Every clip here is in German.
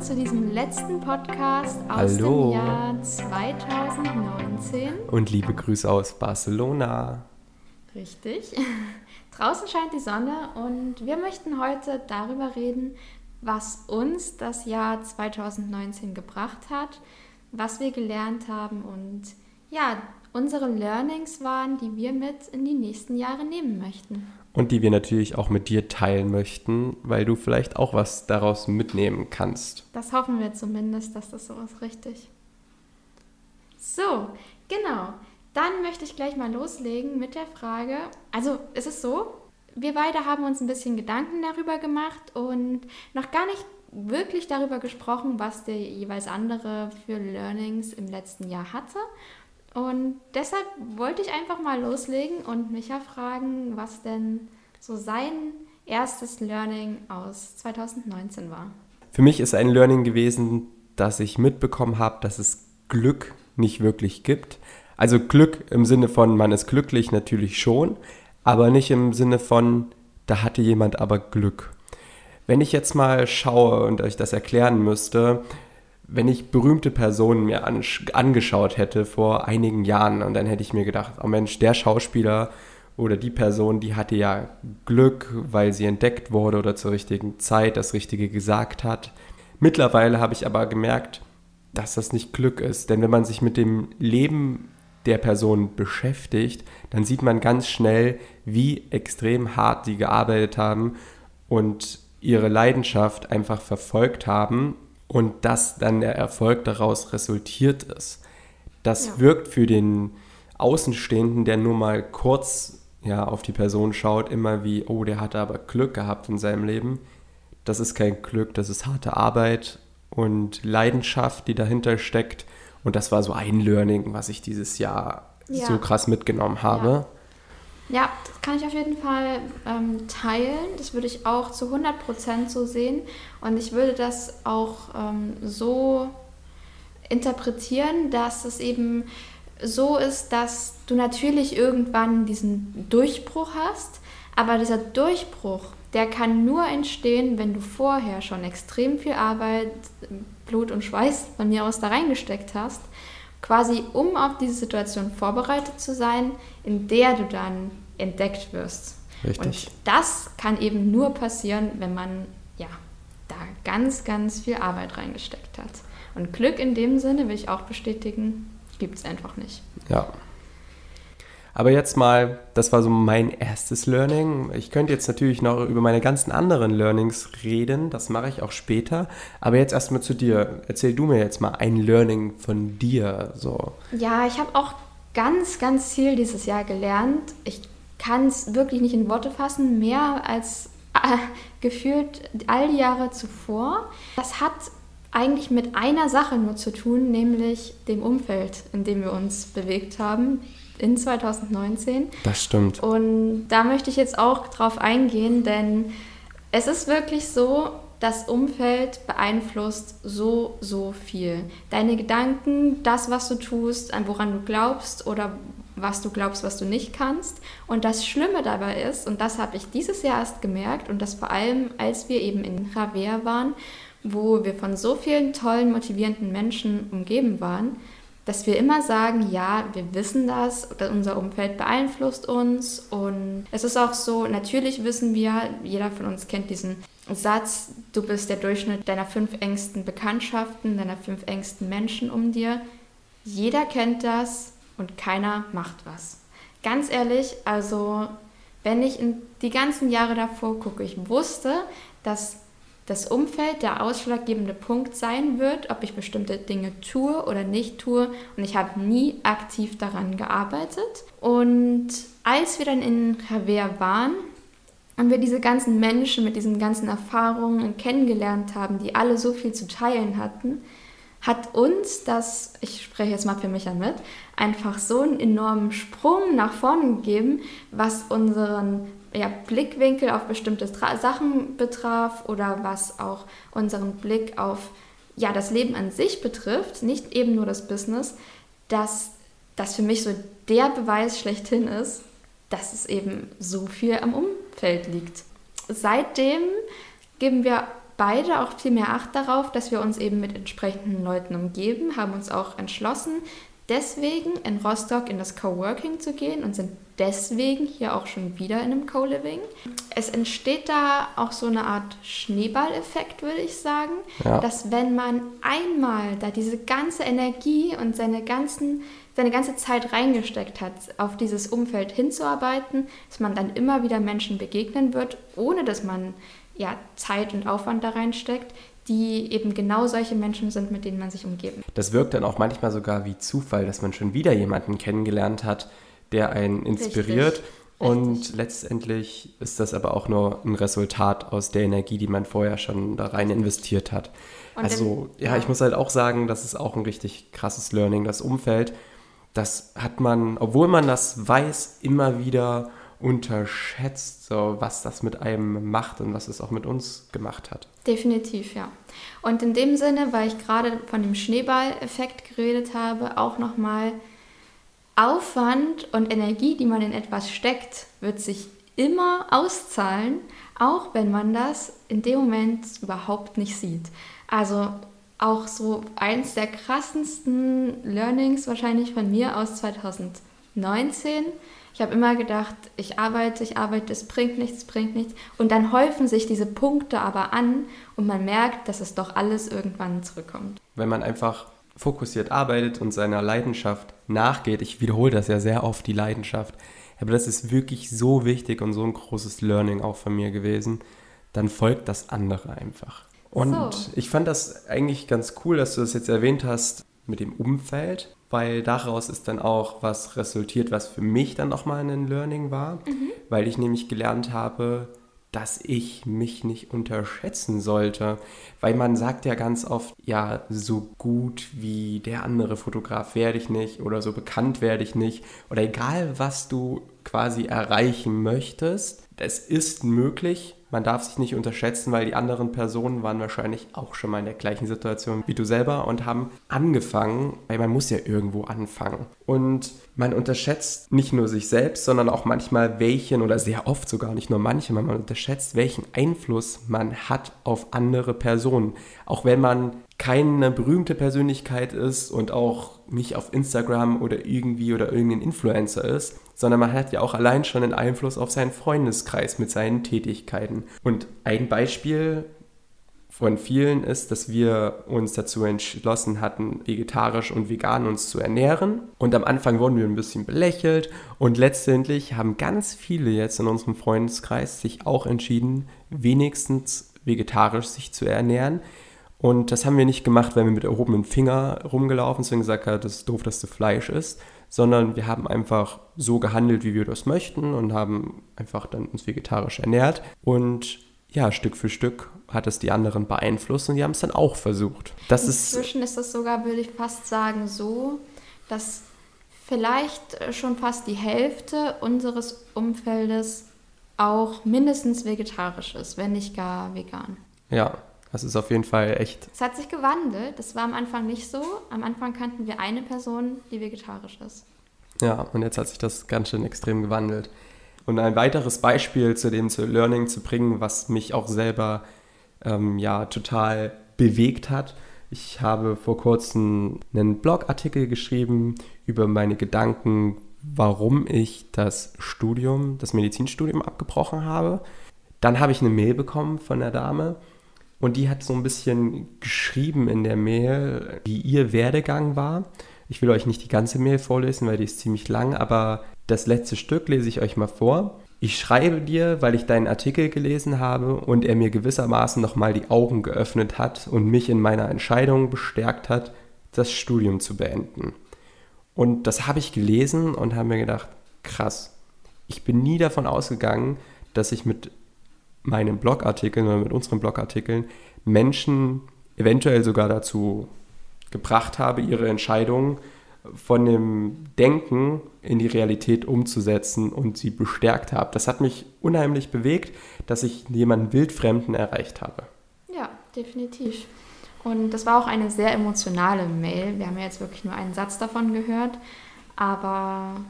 zu diesem letzten Podcast aus Hallo. dem Jahr 2019. Und liebe Grüße aus Barcelona. Richtig. Draußen scheint die Sonne und wir möchten heute darüber reden, was uns das Jahr 2019 gebracht hat, was wir gelernt haben und ja, unsere Learnings waren, die wir mit in die nächsten Jahre nehmen möchten. Und die wir natürlich auch mit dir teilen möchten, weil du vielleicht auch was daraus mitnehmen kannst. Das hoffen wir zumindest, dass das so ist, richtig. So, genau. Dann möchte ich gleich mal loslegen mit der Frage, also ist es so, wir beide haben uns ein bisschen Gedanken darüber gemacht und noch gar nicht wirklich darüber gesprochen, was der jeweils andere für Learnings im letzten Jahr hatte. Und deshalb wollte ich einfach mal loslegen und Micha fragen, was denn so sein erstes Learning aus 2019 war. Für mich ist ein Learning gewesen, dass ich mitbekommen habe, dass es Glück nicht wirklich gibt. Also Glück im Sinne von, man ist glücklich natürlich schon, aber nicht im Sinne von, da hatte jemand aber Glück. Wenn ich jetzt mal schaue und euch das erklären müsste, wenn ich berühmte Personen mir angeschaut hätte vor einigen Jahren und dann hätte ich mir gedacht, oh Mensch, der Schauspieler oder die Person, die hatte ja Glück, weil sie entdeckt wurde oder zur richtigen Zeit das Richtige gesagt hat. Mittlerweile habe ich aber gemerkt, dass das nicht Glück ist, denn wenn man sich mit dem Leben der Person beschäftigt, dann sieht man ganz schnell, wie extrem hart sie gearbeitet haben und ihre Leidenschaft einfach verfolgt haben und dass dann der Erfolg daraus resultiert ist. Das ja. wirkt für den Außenstehenden, der nur mal kurz ja, auf die Person schaut, immer wie, oh, der hatte aber Glück gehabt in seinem Leben. Das ist kein Glück, das ist harte Arbeit und Leidenschaft, die dahinter steckt. Und das war so ein Learning, was ich dieses Jahr ja. so krass mitgenommen habe. Ja. Ja. das kann ich auf jeden Fall ähm, teilen. Das würde ich auch zu 100% so sehen. Und ich würde das auch ähm, so interpretieren, dass es eben so ist, dass du natürlich irgendwann diesen Durchbruch hast, aber dieser Durchbruch, der kann nur entstehen, wenn du vorher schon extrem viel Arbeit, Blut und Schweiß von mir aus da reingesteckt hast, quasi um auf diese Situation vorbereitet zu sein, in der du dann entdeckt wirst. Richtig. Und das kann eben nur passieren, wenn man ja da ganz, ganz viel Arbeit reingesteckt hat. Und Glück in dem Sinne will ich auch bestätigen, gibt es einfach nicht. Ja. Aber jetzt mal, das war so mein erstes Learning. Ich könnte jetzt natürlich noch über meine ganzen anderen Learnings reden, das mache ich auch später. Aber jetzt erstmal zu dir. Erzähl du mir jetzt mal ein Learning von dir. So. Ja, ich habe auch ganz, ganz viel dieses Jahr gelernt. Ich kann es wirklich nicht in Worte fassen, mehr als äh, gefühlt all die Jahre zuvor. Das hat eigentlich mit einer Sache nur zu tun, nämlich dem Umfeld, in dem wir uns bewegt haben in 2019. Das stimmt. Und da möchte ich jetzt auch drauf eingehen, denn es ist wirklich so, das Umfeld beeinflusst so, so viel. Deine Gedanken, das, was du tust, an woran du glaubst oder was du glaubst, was du nicht kannst. Und das Schlimme dabei ist, und das habe ich dieses Jahr erst gemerkt, und das vor allem, als wir eben in Raver waren, wo wir von so vielen tollen, motivierenden Menschen umgeben waren, dass wir immer sagen, ja, wir wissen das, unser Umfeld beeinflusst uns und es ist auch so, natürlich wissen wir, jeder von uns kennt diesen Satz, du bist der Durchschnitt deiner fünf engsten Bekanntschaften, deiner fünf engsten Menschen um dir. Jeder kennt das und keiner macht was. Ganz ehrlich, also wenn ich in die ganzen Jahre davor gucke, ich wusste, dass das Umfeld der ausschlaggebende Punkt sein wird, ob ich bestimmte Dinge tue oder nicht tue. Und ich habe nie aktiv daran gearbeitet. Und als wir dann in Javier waren und wir diese ganzen Menschen mit diesen ganzen Erfahrungen kennengelernt haben, die alle so viel zu teilen hatten, hat uns das, ich spreche jetzt mal für mich mit, einfach so einen enormen Sprung nach vorne gegeben, was unseren ja, Blickwinkel auf bestimmte Tra Sachen betraf oder was auch unseren Blick auf ja, das Leben an sich betrifft, nicht eben nur das Business, dass das für mich so der Beweis schlechthin ist, dass es eben so viel am Umfeld liegt. Seitdem geben wir beide auch viel mehr Acht darauf, dass wir uns eben mit entsprechenden Leuten umgeben, haben uns auch entschlossen, deswegen in Rostock in das Coworking zu gehen und sind deswegen hier auch schon wieder in einem Co-Living. Es entsteht da auch so eine Art Schneeballeffekt, würde ich sagen, ja. dass wenn man einmal da diese ganze Energie und seine, ganzen, seine ganze Zeit reingesteckt hat, auf dieses Umfeld hinzuarbeiten, dass man dann immer wieder Menschen begegnen wird, ohne dass man ja, Zeit und Aufwand da reinsteckt, die eben genau solche Menschen sind, mit denen man sich umgeben. Das wirkt dann auch manchmal sogar wie Zufall, dass man schon wieder jemanden kennengelernt hat, der einen inspiriert. Richtig. Und Richtig. letztendlich ist das aber auch nur ein Resultat aus der Energie, die man vorher schon da rein investiert hat. Und also, im, ja, ja, ich muss halt auch sagen, das ist auch ein richtig krasses Learning. Das Umfeld, das hat man, obwohl man das weiß, immer wieder unterschätzt, so was das mit einem macht und was es auch mit uns gemacht hat. Definitiv, ja. Und in dem Sinne, weil ich gerade von dem Schneeball-Effekt geredet habe, auch nochmal Aufwand und Energie, die man in etwas steckt, wird sich immer auszahlen, auch wenn man das in dem Moment überhaupt nicht sieht. Also auch so eins der krassesten Learnings wahrscheinlich von mir aus 2019. Ich habe immer gedacht, ich arbeite, ich arbeite, es bringt nichts, bringt nichts. Und dann häufen sich diese Punkte aber an und man merkt, dass es doch alles irgendwann zurückkommt. Wenn man einfach fokussiert arbeitet und seiner Leidenschaft nachgeht, ich wiederhole das ja sehr oft, die Leidenschaft, aber das ist wirklich so wichtig und so ein großes Learning auch von mir gewesen, dann folgt das andere einfach. Und so. ich fand das eigentlich ganz cool, dass du das jetzt erwähnt hast mit dem Umfeld, weil daraus ist dann auch was resultiert, was für mich dann nochmal ein Learning war, mhm. weil ich nämlich gelernt habe, dass ich mich nicht unterschätzen sollte, weil man sagt ja ganz oft, ja, so gut wie der andere Fotograf werde ich nicht oder so bekannt werde ich nicht oder egal, was du quasi erreichen möchtest, es ist möglich, man darf sich nicht unterschätzen, weil die anderen Personen waren wahrscheinlich auch schon mal in der gleichen Situation wie du selber und haben angefangen, weil man muss ja irgendwo anfangen. Und man unterschätzt nicht nur sich selbst, sondern auch manchmal welchen oder sehr oft sogar nicht nur manchmal, man unterschätzt, welchen Einfluss man hat auf andere Personen. Auch wenn man keine berühmte Persönlichkeit ist und auch nicht auf Instagram oder irgendwie oder irgendein Influencer ist, sondern man hat ja auch allein schon einen Einfluss auf seinen Freundeskreis mit seinen Tätigkeiten. Und ein Beispiel von vielen ist, dass wir uns dazu entschlossen hatten, vegetarisch und vegan uns zu ernähren. Und am Anfang wurden wir ein bisschen belächelt und letztendlich haben ganz viele jetzt in unserem Freundeskreis sich auch entschieden, wenigstens vegetarisch sich zu ernähren. Und das haben wir nicht gemacht, weil wir mit erhobenem Finger rumgelaufen sind und gesagt haben, das ist doof, dass du Fleisch isst, sondern wir haben einfach so gehandelt, wie wir das möchten und haben einfach dann uns vegetarisch ernährt. Und ja, Stück für Stück hat es die anderen beeinflusst und die haben es dann auch versucht. Das Inzwischen ist, ist es sogar, würde ich fast sagen, so, dass vielleicht schon fast die Hälfte unseres Umfeldes auch mindestens vegetarisch ist, wenn nicht gar vegan. Ja, das ist auf jeden Fall echt. Es hat sich gewandelt. Das war am Anfang nicht so. Am Anfang kannten wir eine Person, die vegetarisch ist. Ja, und jetzt hat sich das ganz schön extrem gewandelt. Und ein weiteres Beispiel zu dem zu Learning zu bringen, was mich auch selber ähm, ja total bewegt hat. Ich habe vor kurzem einen Blogartikel geschrieben über meine Gedanken, warum ich das Studium, das Medizinstudium abgebrochen habe. Dann habe ich eine Mail bekommen von der Dame, und die hat so ein bisschen geschrieben in der Mail, wie ihr Werdegang war. Ich will euch nicht die ganze Mail vorlesen, weil die ist ziemlich lang, aber das letzte Stück lese ich euch mal vor. Ich schreibe dir, weil ich deinen Artikel gelesen habe und er mir gewissermaßen nochmal die Augen geöffnet hat und mich in meiner Entscheidung bestärkt hat, das Studium zu beenden. Und das habe ich gelesen und habe mir gedacht, krass, ich bin nie davon ausgegangen, dass ich mit meinen Blogartikeln oder mit unseren Blogartikeln Menschen eventuell sogar dazu gebracht habe, ihre Entscheidungen von dem Denken in die Realität umzusetzen und sie bestärkt habe. Das hat mich unheimlich bewegt, dass ich jemanden Wildfremden erreicht habe. Ja, definitiv. Und das war auch eine sehr emotionale Mail. Wir haben ja jetzt wirklich nur einen Satz davon gehört. Aber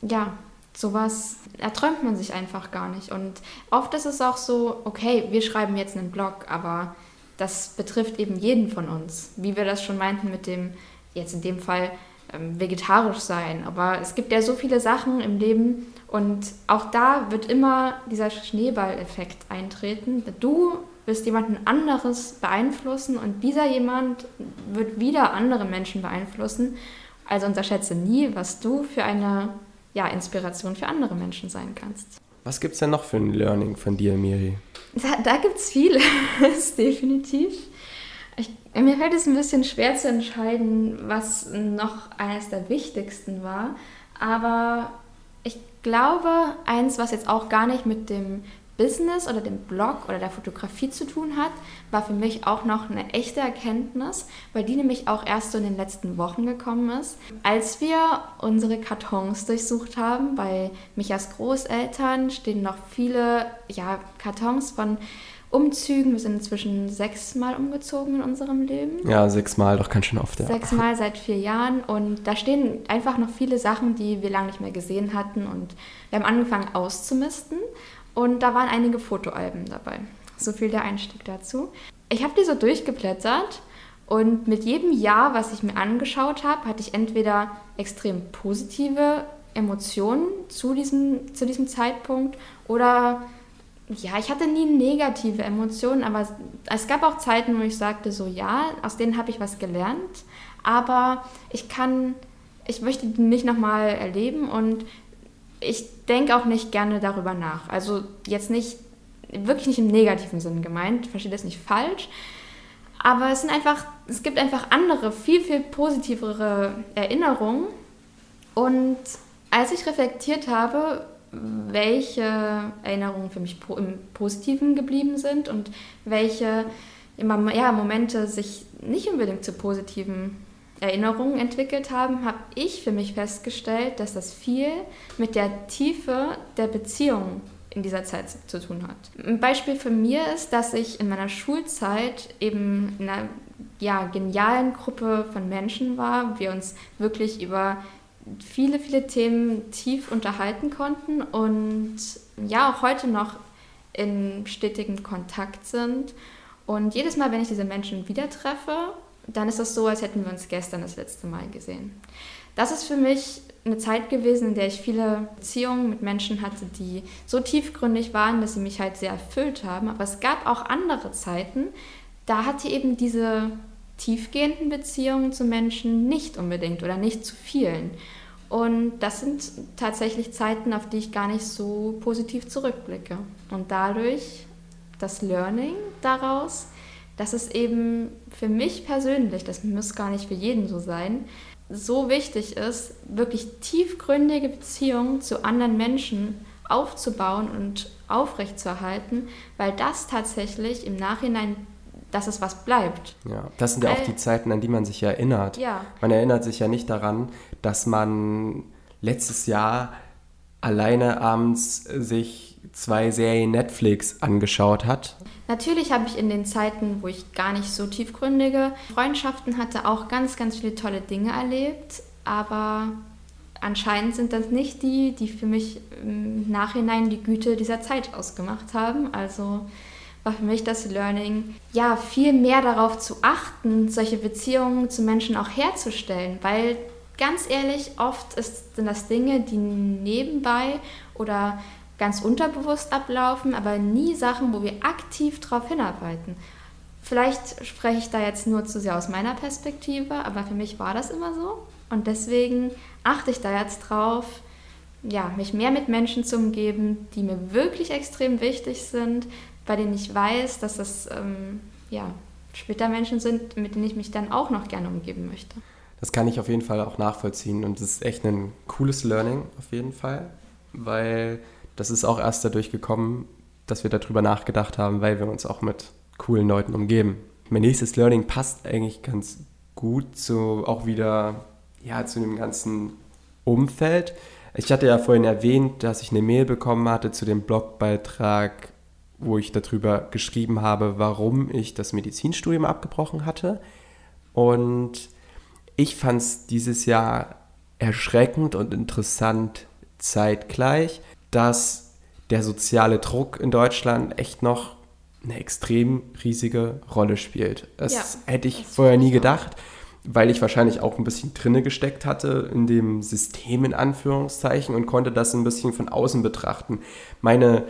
ja, sowas erträumt man sich einfach gar nicht. Und oft ist es auch so, okay, wir schreiben jetzt einen Blog, aber das betrifft eben jeden von uns. Wie wir das schon meinten mit dem, jetzt in dem Fall, ähm, vegetarisch sein. Aber es gibt ja so viele Sachen im Leben und auch da wird immer dieser Schneeballeffekt eintreten. Du wirst jemanden anderes beeinflussen und dieser jemand wird wieder andere Menschen beeinflussen. Also unterschätze nie, was du für eine ja, Inspiration für andere Menschen sein kannst. Was gibt es denn noch für ein Learning von dir, Miri? Da, da gibt es vieles, definitiv. Ich, mir fällt es ein bisschen schwer zu entscheiden, was noch eines der wichtigsten war. Aber ich glaube, eins, was jetzt auch gar nicht mit dem Business oder dem Blog oder der Fotografie zu tun hat, war für mich auch noch eine echte Erkenntnis, weil die nämlich auch erst so in den letzten Wochen gekommen ist. Als wir unsere Kartons durchsucht haben, bei Michas Großeltern stehen noch viele ja, Kartons von Umzügen. Wir sind inzwischen sechsmal umgezogen in unserem Leben. Ja, sechsmal, doch ganz schön oft. Ja. Sechsmal seit vier Jahren. Und da stehen einfach noch viele Sachen, die wir lange nicht mehr gesehen hatten. Und wir haben angefangen auszumisten. Und da waren einige Fotoalben dabei. So viel der Einstieg dazu. Ich habe die so durchgeblättert und mit jedem Jahr, was ich mir angeschaut habe, hatte ich entweder extrem positive Emotionen zu diesem, zu diesem Zeitpunkt oder ja, ich hatte nie negative Emotionen, aber es gab auch Zeiten, wo ich sagte, so ja, aus denen habe ich was gelernt, aber ich kann, ich möchte die nicht nochmal erleben und ich denke auch nicht gerne darüber nach. Also jetzt nicht, wirklich nicht im negativen Sinn gemeint, verstehe das nicht falsch. Aber es sind einfach, es gibt einfach andere, viel, viel positivere Erinnerungen. Und als ich reflektiert habe, welche Erinnerungen für mich im Positiven geblieben sind und welche ja, Momente sich nicht unbedingt zu positiven Erinnerungen entwickelt haben, habe ich für mich festgestellt, dass das viel mit der Tiefe der Beziehung in dieser Zeit zu tun hat. Ein Beispiel für mir ist, dass ich in meiner Schulzeit eben in einer ja, genialen Gruppe von Menschen war, wir uns wirklich über viele, viele Themen tief unterhalten konnten und ja auch heute noch in stetigem Kontakt sind. Und jedes Mal, wenn ich diese Menschen wieder treffe, dann ist das so, als hätten wir uns gestern das letzte Mal gesehen. Das ist für mich eine Zeit gewesen, in der ich viele Beziehungen mit Menschen hatte, die so tiefgründig waren, dass sie mich halt sehr erfüllt haben. Aber es gab auch andere Zeiten, da hatte eben diese tiefgehenden Beziehungen zu Menschen nicht unbedingt oder nicht zu vielen. Und das sind tatsächlich Zeiten, auf die ich gar nicht so positiv zurückblicke. Und dadurch das Learning daraus, dass es eben für mich persönlich, das muss gar nicht für jeden so sein, so wichtig ist, wirklich tiefgründige Beziehungen zu anderen Menschen aufzubauen und aufrechtzuerhalten, weil das tatsächlich im Nachhinein, dass es was bleibt. Ja, das sind ja auch die Zeiten, an die man sich erinnert. Ja. Man erinnert sich ja nicht daran, dass man letztes Jahr alleine abends sich zwei Serien Netflix angeschaut hat Natürlich habe ich in den Zeiten, wo ich gar nicht so tiefgründige Freundschaften hatte, auch ganz, ganz viele tolle Dinge erlebt. Aber anscheinend sind das nicht die, die für mich im Nachhinein die Güte dieser Zeit ausgemacht haben. Also war für mich das Learning, ja, viel mehr darauf zu achten, solche Beziehungen zu Menschen auch herzustellen, weil ganz ehrlich, oft sind das Dinge, die nebenbei oder ganz unterbewusst ablaufen, aber nie Sachen, wo wir aktiv darauf hinarbeiten. Vielleicht spreche ich da jetzt nur zu sehr aus meiner Perspektive, aber für mich war das immer so. Und deswegen achte ich da jetzt drauf, ja, mich mehr mit Menschen zu umgeben, die mir wirklich extrem wichtig sind, bei denen ich weiß, dass das ähm, ja, später Menschen sind, mit denen ich mich dann auch noch gerne umgeben möchte. Das kann ich auf jeden Fall auch nachvollziehen und es ist echt ein cooles Learning auf jeden Fall, weil das ist auch erst dadurch gekommen, dass wir darüber nachgedacht haben, weil wir uns auch mit coolen Leuten umgeben. Mein nächstes Learning passt eigentlich ganz gut zu auch wieder ja, zu dem ganzen Umfeld. Ich hatte ja vorhin erwähnt, dass ich eine Mail bekommen hatte zu dem Blogbeitrag, wo ich darüber geschrieben habe, warum ich das Medizinstudium abgebrochen hatte. Und ich fand es dieses Jahr erschreckend und interessant zeitgleich, dass der soziale Druck in Deutschland echt noch eine extrem riesige Rolle spielt. Das Ja, hätte ich das vorher nie gedacht, weil ich wahrscheinlich auch ein bisschen drinne gesteckt hatte in dem System in Anführungszeichen und konnte das ein bisschen von außen betrachten. Meine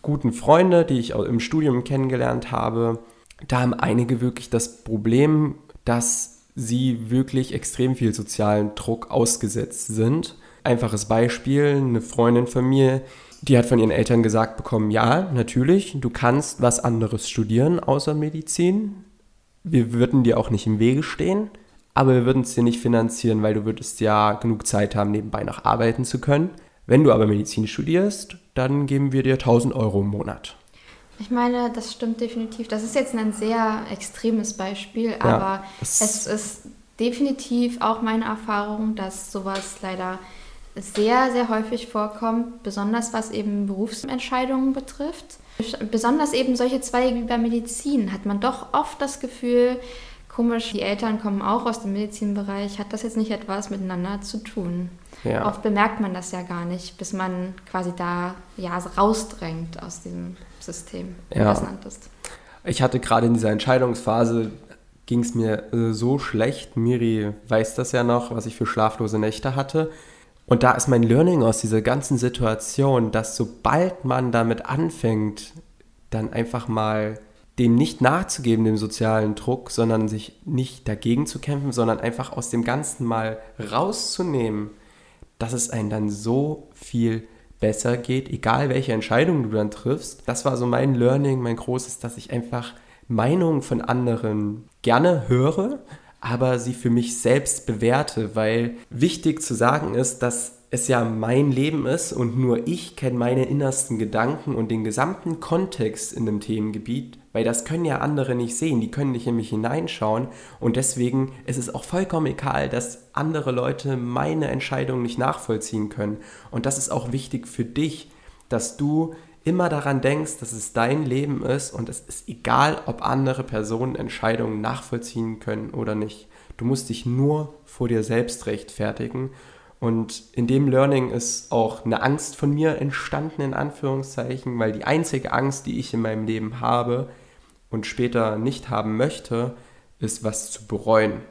guten Freunde, die ich auch im Studium kennengelernt habe, da haben einige wirklich das Problem, dass sie wirklich extrem viel sozialen Druck ausgesetzt sind. Einfaches Beispiel, eine Freundin von mir, die hat von ihren Eltern gesagt bekommen, ja, natürlich, du kannst was anderes studieren außer Medizin. Wir würden dir auch nicht im Wege stehen, aber wir würden es dir nicht finanzieren, weil du würdest ja genug Zeit haben, nebenbei noch arbeiten zu können. Wenn du aber Medizin studierst, dann geben wir dir 1000 Euro im Monat. Ich meine, das stimmt definitiv. Das ist jetzt ein sehr extremes Beispiel, aber es- es ist definitiv auch meine Erfahrung, dass sowas leider sehr, sehr häufig vorkommt, besonders was eben Berufsentscheidungen betrifft. Besonders eben solche Zweige wie bei Medizin hat man doch oft das Gefühl, komisch, die Eltern kommen auch aus dem Medizinbereich, hat das jetzt nicht etwas miteinander zu tun? Ja. Oft bemerkt man das ja gar nicht, bis man quasi da ja rausdrängt aus diesem System, wie Ja. du das nanntest. Ich hatte gerade in dieser Entscheidungsphase, ging es mir äh, so schlecht. Miri weiß das ja noch, was ich für schlaflose Nächte hatte. Und da ist mein Learning aus dieser ganzen Situation, dass sobald man damit anfängt, dann einfach mal dem nicht nachzugeben, dem sozialen Druck, sondern sich nicht dagegen zu kämpfen, sondern einfach aus dem Ganzen mal rauszunehmen, dass es einem dann so viel besser geht, egal welche Entscheidung du dann triffst. Das war so mein Learning, mein großes, dass ich einfach Meinungen von anderen gerne höre, aber sie für mich selbst bewerte, weil wichtig zu sagen ist, dass es ja mein Leben ist und nur ich kenne meine innersten Gedanken und den gesamten Kontext in dem Themengebiet, weil das können ja andere nicht sehen, die können nicht in mich hineinschauen und deswegen ist es auch vollkommen egal, dass andere Leute meine Entscheidungen nicht nachvollziehen können. Und das ist auch wichtig für dich, dass du immer daran denkst, dass es dein Leben ist und es ist egal, ob andere Personen Entscheidungen nachvollziehen können oder nicht. Du musst dich nur vor dir selbst rechtfertigen und in dem Learning ist auch eine Angst von mir entstanden, in Anführungszeichen, weil die einzige Angst, die ich in meinem Leben habe und später nicht haben möchte, ist was zu bereuen.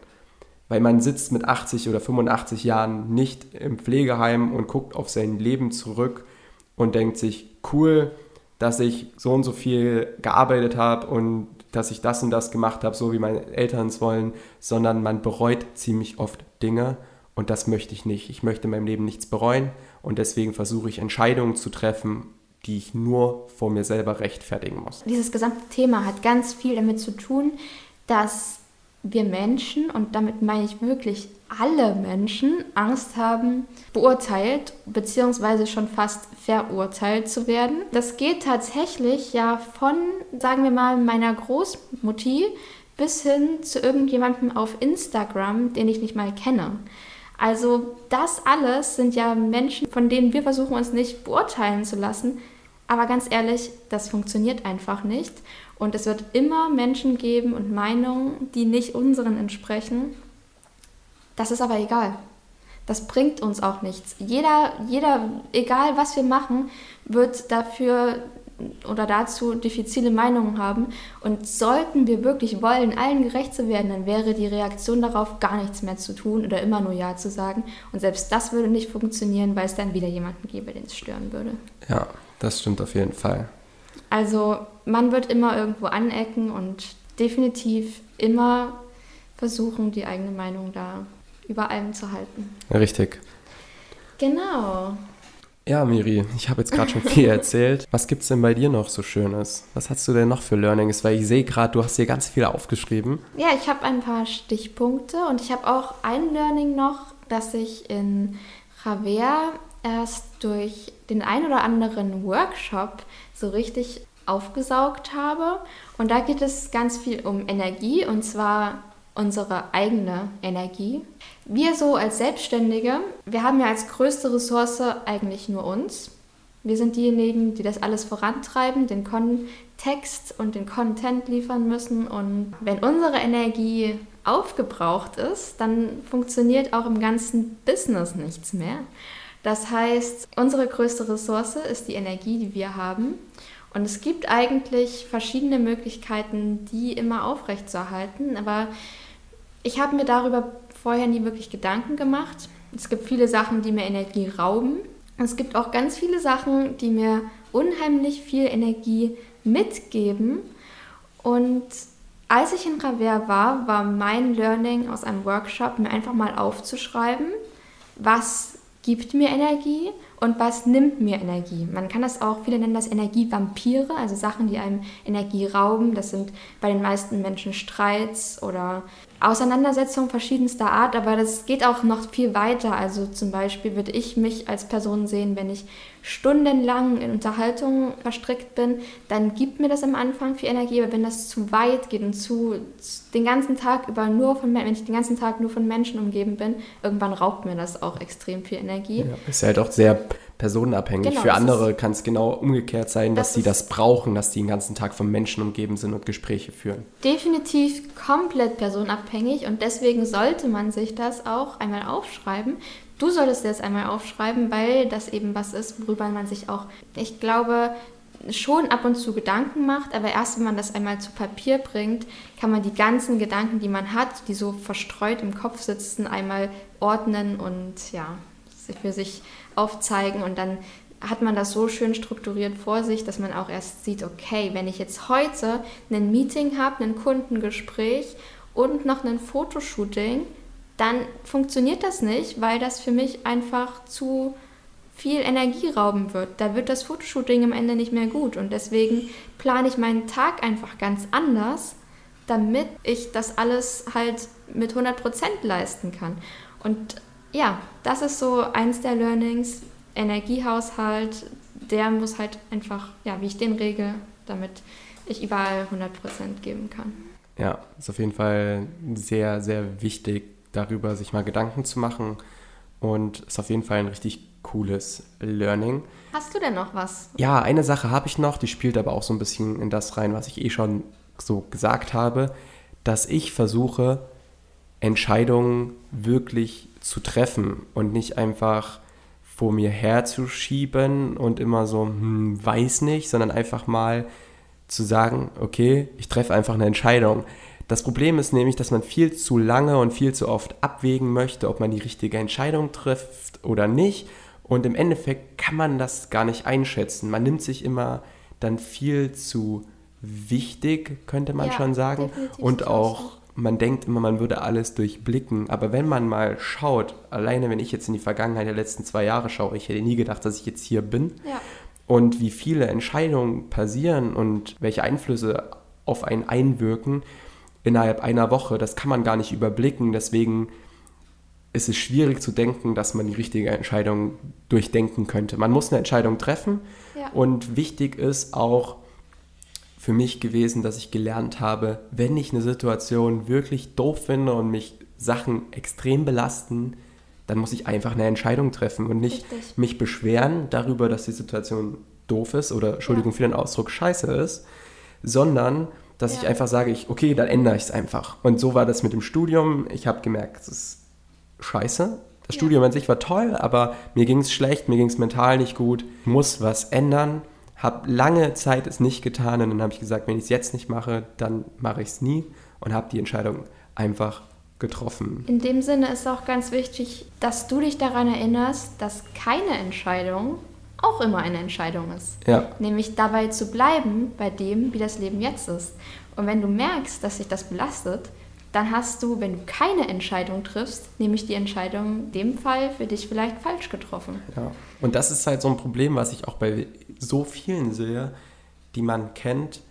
Weil man sitzt mit 80 oder 85 Jahren nicht im Pflegeheim und guckt auf sein Leben zurück und denkt sich, cool, dass ich so und so viel gearbeitet habe und dass ich das und das gemacht habe, so wie meine Eltern es wollen, sondern man bereut ziemlich oft Dinge und das möchte ich nicht. Ich möchte in meinem Leben nichts bereuen und deswegen versuche ich Entscheidungen zu treffen, die ich nur vor mir selber rechtfertigen muss. Dieses gesamte Thema hat ganz viel damit zu tun, dass wir Menschen, und damit meine ich wirklich alle Menschen, Angst haben, beurteilt bzw. schon fast verurteilt zu werden. Das geht tatsächlich ja von, sagen wir mal, meiner Großmutti bis hin zu irgendjemandem auf Instagram, den ich nicht mal kenne. Also das alles sind ja Menschen, von denen wir versuchen uns nicht beurteilen zu lassen. Aber ganz ehrlich, das funktioniert einfach nicht. Und es wird immer Menschen geben und Meinungen, die nicht unseren entsprechen. Das ist aber egal. Das bringt uns auch nichts. Jeder, jeder, egal was wir machen, wird dafür oder dazu diffizile Meinungen haben. Und sollten wir wirklich wollen, allen gerecht zu werden, dann wäre die Reaktion darauf gar nichts mehr zu tun oder immer nur Ja zu sagen. Und selbst das würde nicht funktionieren, weil es dann wieder jemanden gäbe, den es stören würde. Ja, das stimmt auf jeden Fall. Also man wird immer irgendwo anecken und definitiv immer versuchen, die eigene Meinung da über allem zu halten. Richtig. Genau. Ja, Miri, ich habe jetzt gerade schon viel erzählt. Was gibt's denn bei dir noch so Schönes? Was hast du denn noch für Learnings? Weil ich sehe gerade, du hast hier ganz viel aufgeschrieben. Ja, ich habe ein paar Stichpunkte und ich habe auch ein Learning noch, dass ich in Javert erst durch den ein oder anderen Workshop so richtig aufgesaugt habe. Und da geht es ganz viel um Energie und zwar unsere eigene Energie. Wir so als Selbstständige, wir haben ja als größte Ressource eigentlich nur uns. Wir sind diejenigen, die das alles vorantreiben, den Kontext und den Content liefern müssen. Und wenn unsere Energie aufgebraucht ist, dann funktioniert auch im ganzen Business nichts mehr. Das heißt, unsere größte Ressource ist die Energie, die wir haben. Und es gibt eigentlich verschiedene Möglichkeiten, die immer aufrechtzuerhalten, aber ich habe mir darüber vorher nie wirklich Gedanken gemacht. Es gibt viele Sachen, die mir Energie rauben. Es gibt auch ganz viele Sachen, die mir unheimlich viel Energie mitgeben. Und als ich in Ravert war, war mein Learning aus einem Workshop, mir einfach mal aufzuschreiben, was gibt mir Energie und was nimmt mir Energie. Man kann das auch, viele nennen das Energievampire, also Sachen, die einem Energie rauben. Das sind bei den meisten Menschen Streits oder Auseinandersetzungen verschiedenster Art, aber das geht auch noch viel weiter. Also zum Beispiel würde ich mich als Person sehen, wenn ich stundenlang in Unterhaltung verstrickt bin, dann gibt mir das am Anfang viel Energie, aber wenn das zu weit geht und zu den ganzen Tag über nur von wenn ich den ganzen Tag nur von Menschen umgeben bin, irgendwann raubt mir das auch extrem viel Energie. Ja, ist halt auch sehr personenabhängig. Genau, Für andere kann es genau umgekehrt sein, dass das sie das brauchen, dass die den ganzen Tag von Menschen umgeben sind und Gespräche führen. Definitiv komplett personenabhängig und deswegen sollte man sich das auch einmal aufschreiben. Du solltest dir das einmal aufschreiben, weil das eben was ist, worüber man sich auch, ich glaube, schon ab und zu Gedanken macht, aber erst wenn man das einmal zu Papier bringt, kann man die ganzen Gedanken, die man hat, die so verstreut im Kopf sitzen, einmal ordnen und ja, für sich aufzeigen und dann hat man das so schön strukturiert vor sich, dass man auch erst sieht, okay, wenn ich jetzt heute ein Meeting habe, ein Kundengespräch und noch ein Fotoshooting, dann funktioniert das nicht, weil das für mich einfach zu viel Energie rauben wird. Da wird das Fotoshooting am Ende nicht mehr gut und deswegen plane ich meinen Tag einfach ganz anders, damit ich das alles halt mit 100% leisten kann. Und ja, das ist so eins der Learnings. Energiehaushalt, der muss halt einfach, ja, wie ich den regel, damit ich überall 100% geben kann. Ja, ist auf jeden Fall sehr, sehr wichtig, darüber sich mal Gedanken zu machen und ist auf jeden Fall ein richtig cooles Learning. Hast du denn noch was? Ja, eine Sache habe ich noch, die spielt aber auch so ein bisschen in das rein, was ich eh schon so gesagt habe, dass ich versuche, Entscheidungen wirklich zu treffen und nicht einfach vor mir herzuschieben und immer so, hm, weiß nicht, sondern einfach mal zu sagen, okay, ich treffe einfach eine Entscheidung. Das Problem ist nämlich, dass man viel zu lange und viel zu oft abwägen möchte, ob man die richtige Entscheidung trifft oder nicht. Und im Endeffekt kann man das gar nicht einschätzen. Man nimmt sich immer dann viel zu wichtig, könnte man ja, schon sagen. Und auch man denkt immer, man würde alles durchblicken, aber wenn man mal schaut, alleine wenn ich jetzt in die Vergangenheit der letzten zwei Jahre schaue, ich hätte nie gedacht, dass ich jetzt hier bin ja. und wie viele Entscheidungen passieren und welche Einflüsse auf einen einwirken innerhalb einer Woche, das kann man gar nicht überblicken, deswegen ist es schwierig zu denken, dass man die richtige Entscheidung durchdenken könnte. Man muss eine Entscheidung treffen ja. und wichtig ist auch, für mich gewesen, dass ich gelernt habe, wenn ich eine Situation wirklich doof finde und mich Sachen extrem belasten, dann muss ich einfach eine Entscheidung treffen und nicht Richtig. mich beschweren darüber, dass die Situation doof ist oder Entschuldigung ja. für den Ausdruck scheiße ist, sondern dass ja. ich einfach sage, ich, okay, dann ändere ich es einfach. Und so war das mit dem Studium. Ich habe gemerkt, es ist scheiße. Das ja. Studium an sich war toll, aber mir ging es schlecht, mir ging es mental nicht gut. Ich muss was ändern habe lange Zeit es nicht getan und dann habe ich gesagt, wenn ich es jetzt nicht mache, dann mache ich es nie und habe die Entscheidung einfach getroffen. In dem Sinne ist auch ganz wichtig, dass du dich daran erinnerst, dass keine Entscheidung auch immer eine Entscheidung ist. Ja. Nämlich dabei zu bleiben bei dem, wie das Leben jetzt ist. Und wenn du merkst, dass sich das belastet, dann hast du, wenn du keine Entscheidung triffst, nämlich die Entscheidung in dem Fall für dich vielleicht falsch getroffen. Ja. Und das ist halt so ein Problem, was ich auch bei so vielen sehe, die man kennt,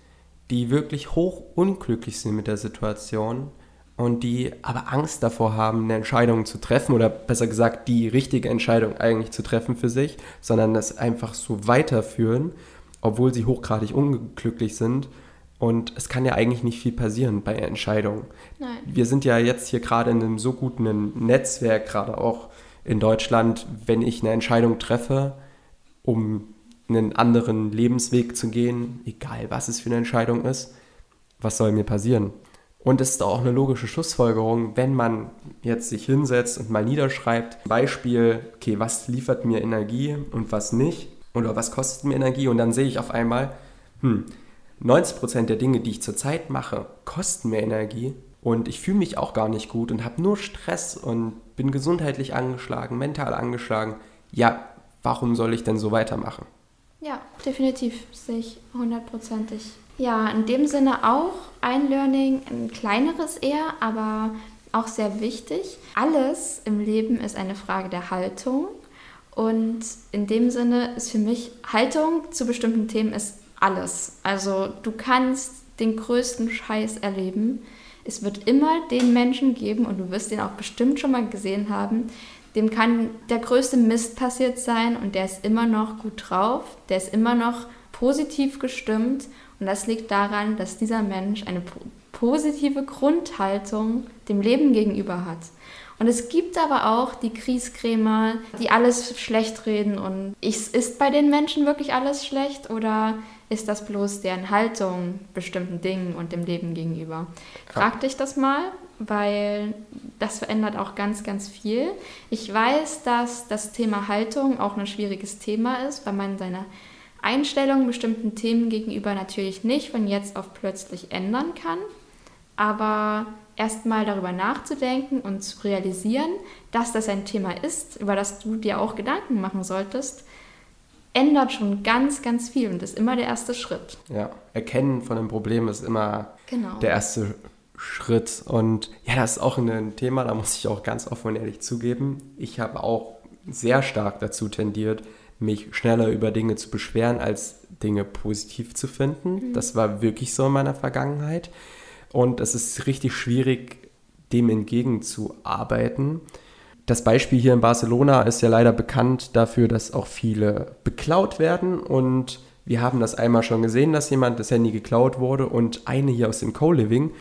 die wirklich hoch unglücklich sind mit der Situation und die aber Angst davor haben, eine Entscheidung zu treffen oder besser gesagt die richtige Entscheidung eigentlich zu treffen für sich, sondern das einfach so weiterführen, obwohl sie hochgradig unglücklich sind und es kann ja eigentlich nicht viel passieren bei Entscheidungen. Nein. Wir sind ja jetzt hier gerade in einem so guten Netzwerk, gerade auch in Deutschland, wenn ich eine Entscheidung treffe, um einen anderen Lebensweg zu gehen, egal was es für eine Entscheidung ist, was soll mir passieren? Und es ist auch eine logische Schlussfolgerung, wenn man jetzt sich hinsetzt und mal niederschreibt, Beispiel, okay, was liefert mir Energie und was nicht, oder was kostet mir Energie, und dann sehe ich auf einmal, hm, 90% der Dinge, die ich zurzeit mache, kosten mir Energie und ich fühle mich auch gar nicht gut und habe nur Stress und bin gesundheitlich angeschlagen, mental angeschlagen. Ja, warum soll ich denn so weitermachen? Ja, definitiv sehe ich hundertprozentig. Ja, in dem Sinne auch ein Learning, ein kleineres eher, aber auch sehr wichtig. Alles im Leben ist eine Frage der Haltung. Und in dem Sinne ist für mich Haltung zu bestimmten Themen ist alles. Also du kannst den größten Scheiß erleben. Es wird immer den Menschen geben, und du wirst den auch bestimmt schon mal gesehen haben, dem kann der größte Mist passiert sein und der ist immer noch gut drauf, der ist immer noch positiv gestimmt und das liegt daran, dass dieser Mensch eine positive Grundhaltung dem Leben gegenüber hat. Und es gibt aber auch die Krieskrämer, die alles schlecht reden. Und ist bei den Menschen wirklich alles schlecht oder ist das bloß deren Haltung bestimmten Dingen und dem Leben gegenüber? Frag dich das mal, weil das verändert auch ganz, ganz viel. Ich weiß, dass das Thema Haltung auch ein schwieriges Thema ist, weil man seine Einstellung bestimmten Themen gegenüber natürlich nicht von jetzt auf plötzlich ändern kann. Aber erstmal darüber nachzudenken und zu realisieren, dass das ein Thema ist, über das du dir auch Gedanken machen solltest, ändert schon ganz, ganz viel und ist immer der erste Schritt. Ja, Erkennen von einem Problem ist immer genau. der erste Schritt. Und ja, das ist auch ein Thema, da muss ich auch ganz offen und ehrlich zugeben. Ich habe auch sehr stark dazu tendiert, mich schneller über Dinge zu beschweren, als Dinge positiv zu finden. Mhm. Das war wirklich so in meiner Vergangenheit. Und es ist richtig schwierig, dem entgegenzuarbeiten. Das Beispiel hier in Barcelona ist ja leider bekannt dafür, dass auch viele beklaut werden. Und wir haben das einmal schon gesehen, dass jemand das Handy geklaut wurde. Und eine hier aus dem Co-Living,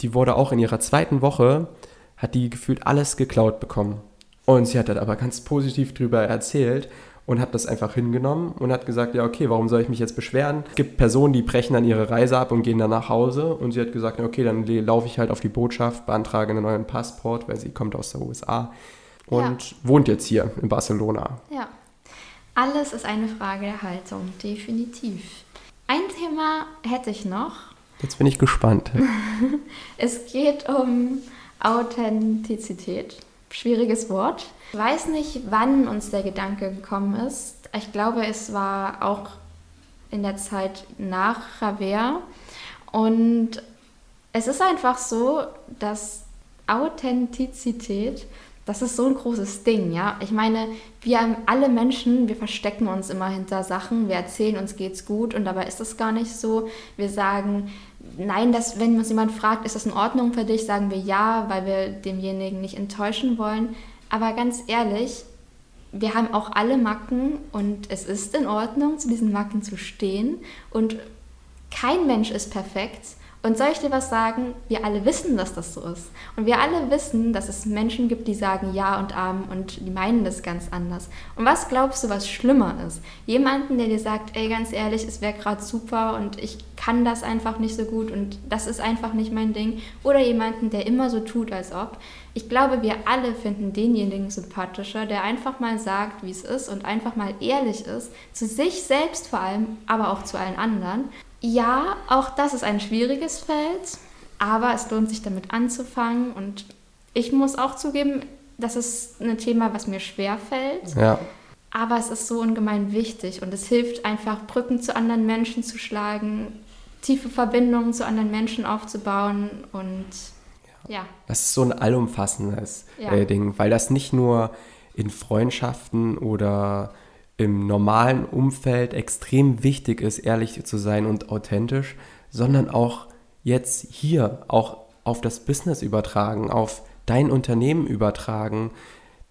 die wurde auch in ihrer zweiten Woche, hat die gefühlt alles geklaut bekommen. Und sie hat dann aber ganz positiv darüber erzählt und hat das einfach hingenommen und hat gesagt, ja, okay, warum soll ich mich jetzt beschweren? Es gibt Personen, die brechen dann ihre Reise ab und gehen dann nach Hause und sie hat gesagt, okay, dann laufe ich halt auf die Botschaft, beantrage einen neuen Passport, weil sie kommt aus der USA und ja. wohnt jetzt hier in Barcelona. Ja, alles ist eine Frage der Haltung, definitiv. Ein Thema hätte ich noch. Jetzt bin ich gespannt. es geht um Authentizität. Schwieriges Wort. Ich weiß nicht, wann uns der Gedanke gekommen ist. Ich glaube, es war auch in der Zeit nach Raver. Und es ist einfach so, dass Authentizität, das ist so ein großes Ding, ja. Ich meine, wir alle Menschen, wir verstecken uns immer hinter Sachen, wir erzählen, uns geht's gut und dabei ist es gar nicht so. Wir sagen, nein, dass, wenn uns jemand fragt, ist das in Ordnung für dich, sagen wir ja, weil wir demjenigen nicht enttäuschen wollen. Aber ganz ehrlich, wir haben auch alle Macken und es ist in Ordnung, zu diesen Macken zu stehen. Und kein Mensch ist perfekt. Und soll ich dir was sagen? Wir alle wissen, dass das so ist. Und wir alle wissen, dass es Menschen gibt, die sagen Ja und Amen und die meinen das ganz anders. Und was glaubst du, was schlimmer ist? Jemanden, der dir sagt, ey, ganz ehrlich, es wäre gerade super und ich kann das einfach nicht so gut und das ist einfach nicht mein Ding. Oder jemanden, der immer so tut, als ob. Ich glaube, wir alle finden denjenigen sympathischer, der einfach mal sagt, wie es ist und einfach mal ehrlich ist, zu sich selbst vor allem, aber auch zu allen anderen. Ja, auch das ist ein schwieriges Feld, aber es lohnt sich damit anzufangen und ich muss auch zugeben, das ist ein Thema, was mir schwer fällt. Ja. Aber es ist so ungemein wichtig und es hilft einfach, Brücken zu anderen Menschen zu schlagen, tiefe Verbindungen zu anderen Menschen aufzubauen und ja. ja. Das ist so ein allumfassendes ja. äh, Ding, weil das nicht nur in Freundschaften oder im normalen Umfeld extrem wichtig ist, ehrlich zu sein und authentisch, sondern auch jetzt hier, auch auf das Business übertragen, auf dein Unternehmen übertragen,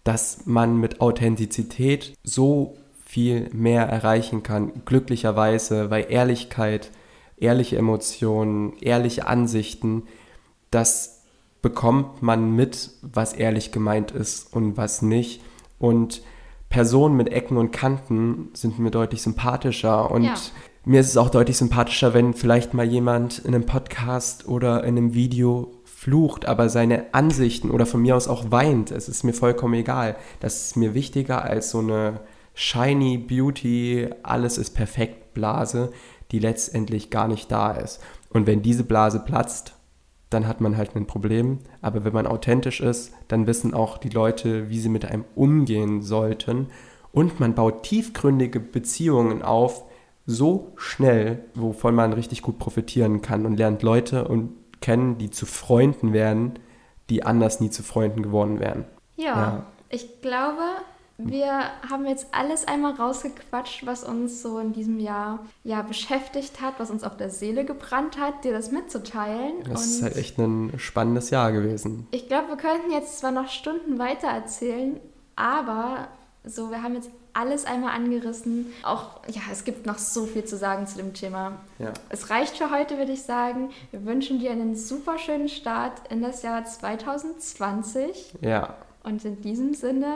dass man mit Authentizität so viel mehr erreichen kann, glücklicherweise, weil Ehrlichkeit, ehrliche Emotionen, ehrliche Ansichten, das bekommt man mit, was ehrlich gemeint ist und was nicht. Und Personen mit Ecken und Kanten sind mir deutlich sympathischer und ja. mir ist es auch deutlich sympathischer, wenn vielleicht mal jemand in einem Podcast oder in einem Video flucht, aber seine Ansichten oder von mir aus auch weint. Es ist mir vollkommen egal. Das ist mir wichtiger als so eine shiny Beauty, alles ist perfekt Blase, die letztendlich gar nicht da ist. Und wenn diese Blase platzt, dann hat man halt ein Problem. Aber wenn man authentisch ist, dann wissen auch die Leute, wie sie mit einem umgehen sollten. Und man baut tiefgründige Beziehungen auf, so schnell, wovon man richtig gut profitieren kann und lernt Leute und kennen, die zu Freunden werden, die anders nie zu Freunden geworden wären. Ja, ja. ich glaube, wir haben jetzt alles einmal rausgequatscht, was uns so in diesem Jahr ja, beschäftigt hat, was uns auf der Seele gebrannt hat, dir das mitzuteilen. Das ist halt echt ein spannendes Jahr gewesen. Ich glaube, wir könnten jetzt zwar noch Stunden weiter erzählen, aber so, wir haben jetzt alles einmal angerissen. Auch, ja, es gibt noch so viel zu sagen zu dem Thema. Ja. Es reicht für heute, würde ich sagen. Wir wünschen dir einen super schönen Start in das Jahr 2020. Ja. Und in diesem Sinne,